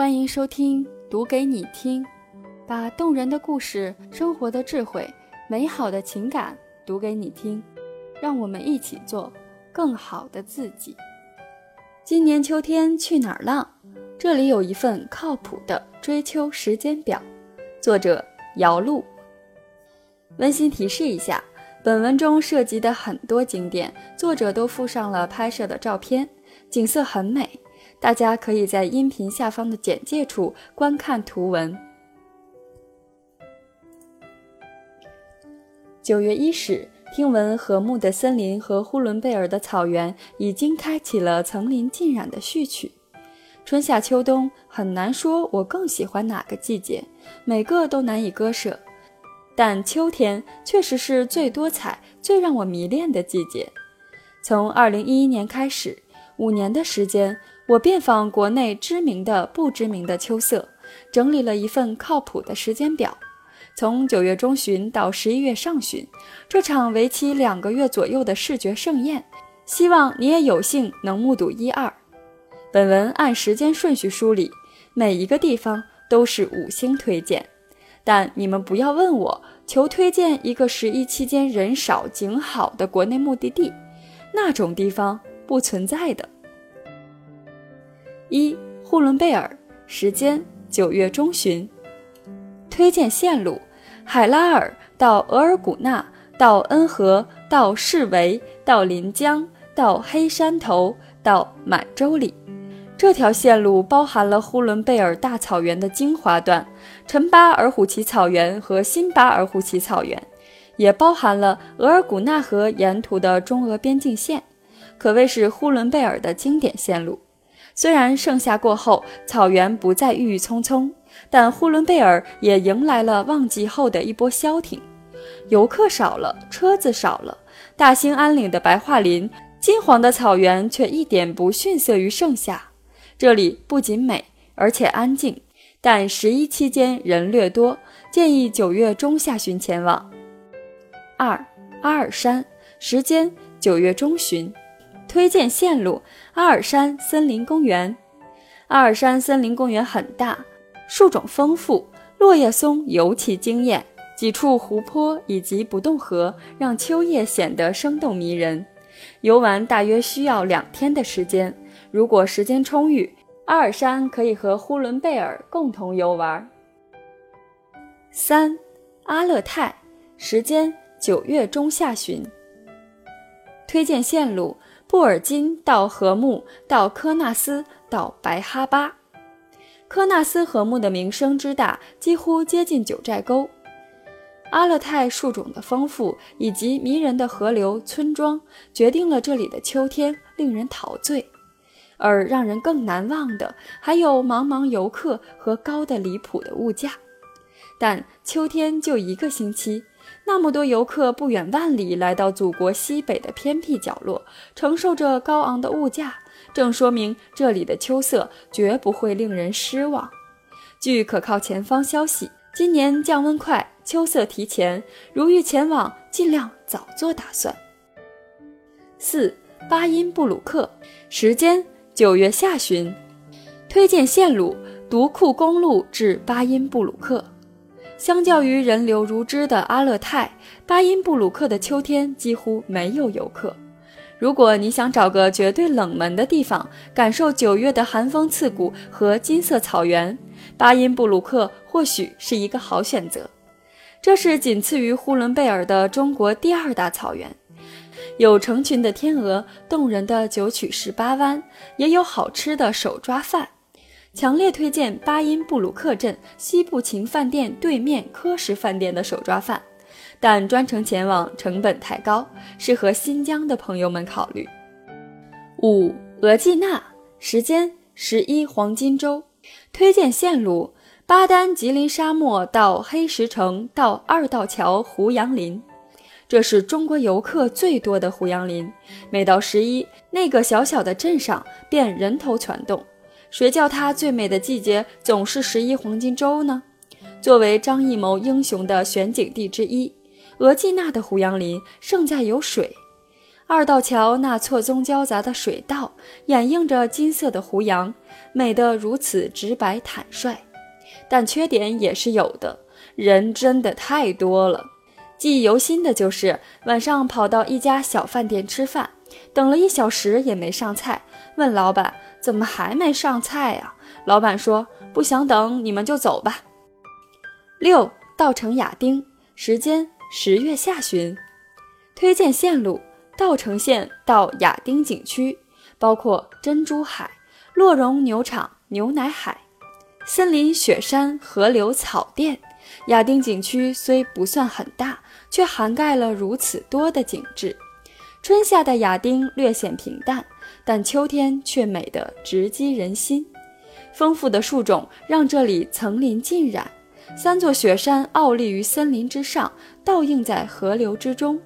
欢迎收听《读给你听》，把动人的故事、生活的智慧、美好的情感读给你听，让我们一起做更好的自己。今年秋天去哪儿浪？这里有一份靠谱的追秋时间表。作者：姚璐。温馨提示一下，本文中涉及的很多景点，作者都附上了拍摄的照片，景色很美。大家可以在音频下方的简介处观看图文。九月伊始，听闻和睦的森林和呼伦贝尔的草原已经开启了层林尽染的序曲。春夏秋冬很难说，我更喜欢哪个季节，每个都难以割舍。但秋天确实是最多彩、最让我迷恋的季节。从二零一一年开始，五年的时间。我遍访国内知名的、不知名的秋色，整理了一份靠谱的时间表。从九月中旬到十一月上旬，这场为期两个月左右的视觉盛宴，希望你也有幸能目睹一二。本文按时间顺序梳理，每一个地方都是五星推荐。但你们不要问我求推荐一个十一期间人少景好的国内目的地，那种地方不存在的。一呼伦贝尔，时间九月中旬。推荐线路：海拉尔到额尔古纳，到恩和，到士维，到临江，到黑山头，到满洲里。这条线路包含了呼伦贝尔大草原的精华段——陈巴尔虎旗草原和新巴尔虎旗草原，也包含了额尔古纳河沿途的中俄边境线，可谓是呼伦贝尔的经典线路。虽然盛夏过后，草原不再郁郁葱葱，但呼伦贝尔也迎来了旺季后的一波消停，游客少了，车子少了，大兴安岭的白桦林、金黄的草原却一点不逊色于盛夏。这里不仅美，而且安静，但十一期间人略多，建议九月中下旬前往。二阿尔山，时间九月中旬。推荐线路：阿尔山森林公园。阿尔山森林公园很大，树种丰富，落叶松尤其惊艳。几处湖泊以及不动河让秋叶显得生动迷人。游玩大约需要两天的时间。如果时间充裕，阿尔山可以和呼伦贝尔共同游玩。三阿勒泰，时间九月中下旬。推荐线路。布尔津到禾木，到科纳斯，到白哈巴。科纳斯禾木的名声之大，几乎接近九寨沟。阿勒泰树种的丰富以及迷人的河流、村庄，决定了这里的秋天令人陶醉。而让人更难忘的，还有茫茫游客和高的离谱的物价。但秋天就一个星期。那么多游客不远万里来到祖国西北的偏僻角落，承受着高昂的物价，正说明这里的秋色绝不会令人失望。据可靠前方消息，今年降温快，秋色提前，如欲前往，尽量早做打算。四巴音布鲁克，时间九月下旬，推荐线路：独库公路至巴音布鲁克。相较于人流如织的阿勒泰，巴音布鲁克的秋天几乎没有游客。如果你想找个绝对冷门的地方，感受九月的寒风刺骨和金色草原，巴音布鲁克或许是一个好选择。这是仅次于呼伦贝尔的中国第二大草原，有成群的天鹅、动人的九曲十八弯，也有好吃的手抓饭。强烈推荐巴音布鲁克镇西部情饭店对面科什饭店的手抓饭，但专程前往成本太高，适合新疆的朋友们考虑。五额济纳，时间十一黄金周，推荐线路：巴丹吉林沙漠到黑石城到二道桥胡杨林，这是中国游客最多的胡杨林。每到十一，那个小小的镇上便人头攒动。谁叫它最美的季节总是十一黄金周呢？作为张艺谋英雄的选景地之一，额济纳的胡杨林胜在有水。二道桥那错综交杂的水道，掩映着金色的胡杨，美得如此直白坦率。但缺点也是有的，人真的太多了。记忆犹新的就是晚上跑到一家小饭店吃饭，等了一小时也没上菜，问老板怎么还没上菜呀？老板说不想等，你们就走吧。六稻城亚丁，时间十月下旬，推荐线路。稻城县到亚丁景区，包括珍珠海、洛绒牛场、牛奶海、森林、雪山、河流、草甸。亚丁景区虽不算很大，却涵盖了如此多的景致。春夏的亚丁略显平淡，但秋天却美得直击人心。丰富的树种让这里层林尽染，三座雪山傲立于森林之上，倒映在河流之中。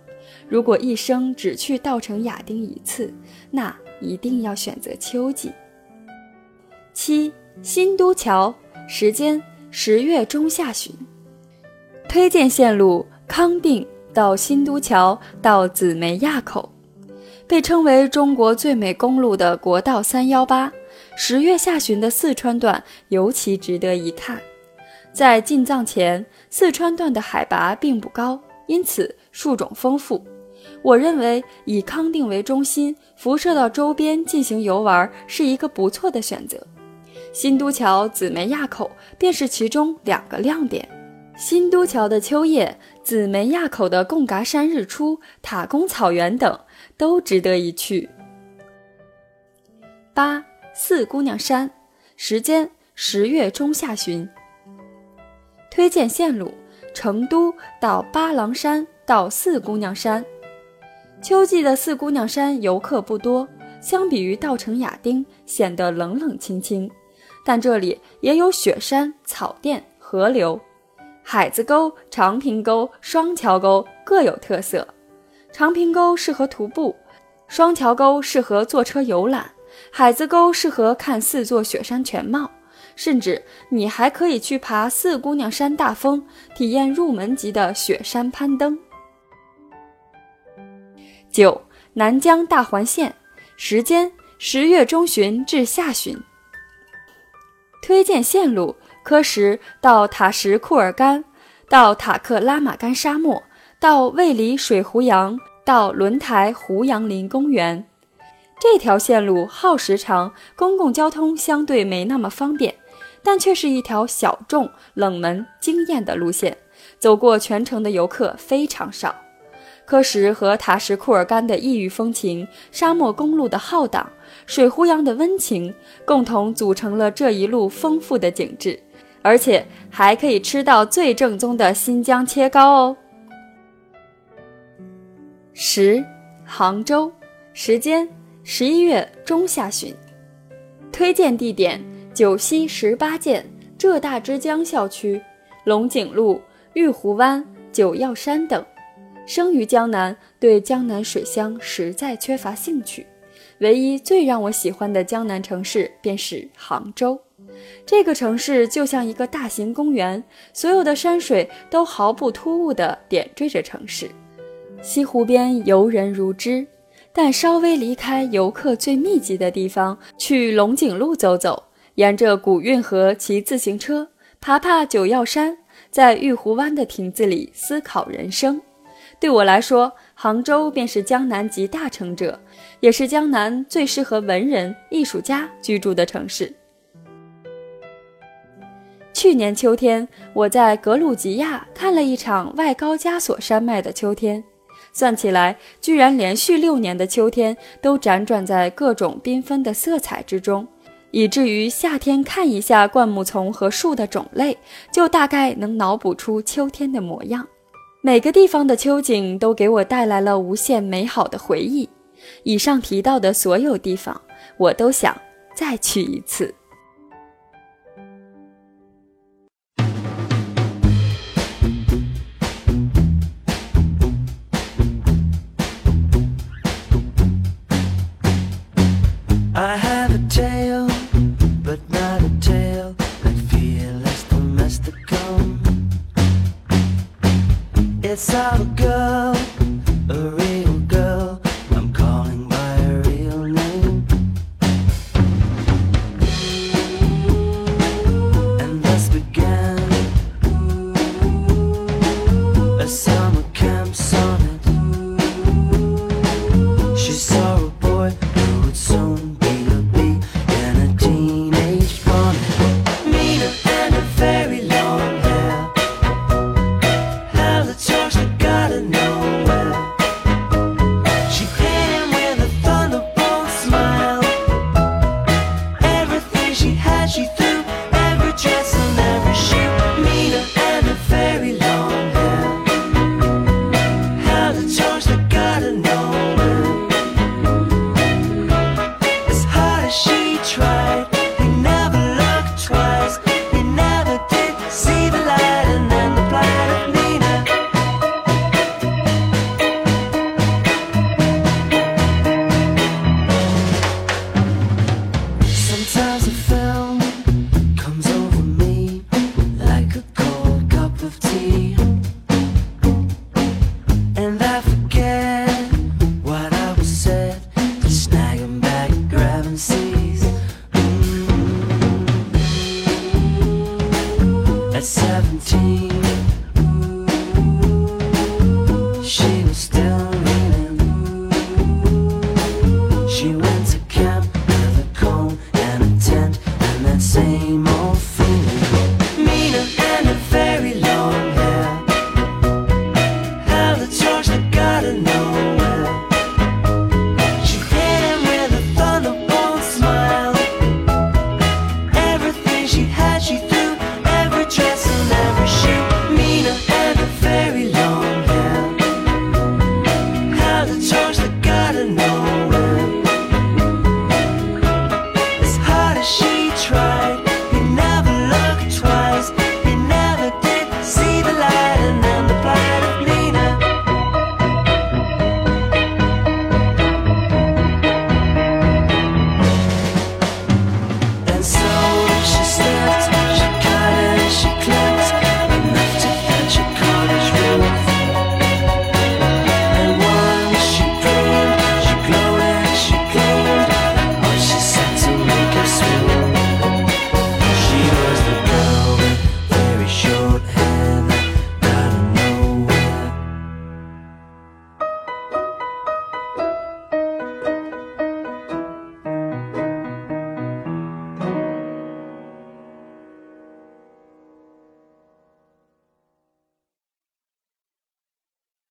如果一生只去稻城亚丁一次，那一定要选择秋季。七新都桥，时间十月中下旬。推荐线路：康定到新都桥到紫梅垭口，被称为中国最美公路的国道三幺八。十月下旬的四川段尤其值得一看。在进藏前，四川段的海拔并不高，因此树种丰富。我认为以康定为中心，辐射到周边进行游玩是一个不错的选择。新都桥、紫梅垭口便是其中两个亮点。新都桥的秋叶、紫梅垭口的贡嘎山日出、塔公草原等都值得一去。八四姑娘山，时间十月中下旬。推荐线路：成都到巴郎山到四姑娘山。秋季的四姑娘山游客不多，相比于稻城亚丁显得冷冷清清，但这里也有雪山、草甸、河流，海子沟、长坪沟、双桥沟各有特色。长坪沟适合徒步，双桥沟适合坐车游览，海子沟适合看四座雪山全貌，甚至你还可以去爬四姑娘山大峰，体验入门级的雪山攀登。九南疆大环线，时间十月中旬至下旬。推荐线路：科什到塔什库尔干，到塔克拉玛干沙漠，到卫里水湖洋，到轮台胡杨林公园。这条线路耗时长，公共交通相对没那么方便，但却是一条小众、冷门、惊艳的路线。走过全程的游客非常少。科什和塔什库尔干的异域风情，沙漠公路的浩荡，水湖洋的温情，共同组成了这一路丰富的景致，而且还可以吃到最正宗的新疆切糕哦。十，杭州，时间十一月中下旬。推荐地点：九溪十八涧、浙大之江校区、龙井路、玉湖湾、九曜山等。生于江南，对江南水乡实在缺乏兴趣。唯一最让我喜欢的江南城市便是杭州。这个城市就像一个大型公园，所有的山水都毫不突兀地点缀着城市。西湖边游人如织，但稍微离开游客最密集的地方，去龙井路走走，沿着古运河骑自行车，爬爬九曜山，在玉湖湾的亭子里思考人生。对我来说，杭州便是江南集大成者，也是江南最适合文人艺术家居住的城市。去年秋天，我在格鲁吉亚看了一场外高加索山脉的秋天，算起来，居然连续六年的秋天都辗转在各种缤纷的色彩之中，以至于夏天看一下灌木丛和树的种类，就大概能脑补出秋天的模样。每个地方的秋景都给我带来了无限美好的回忆。以上提到的所有地方，我都想再去一次。17.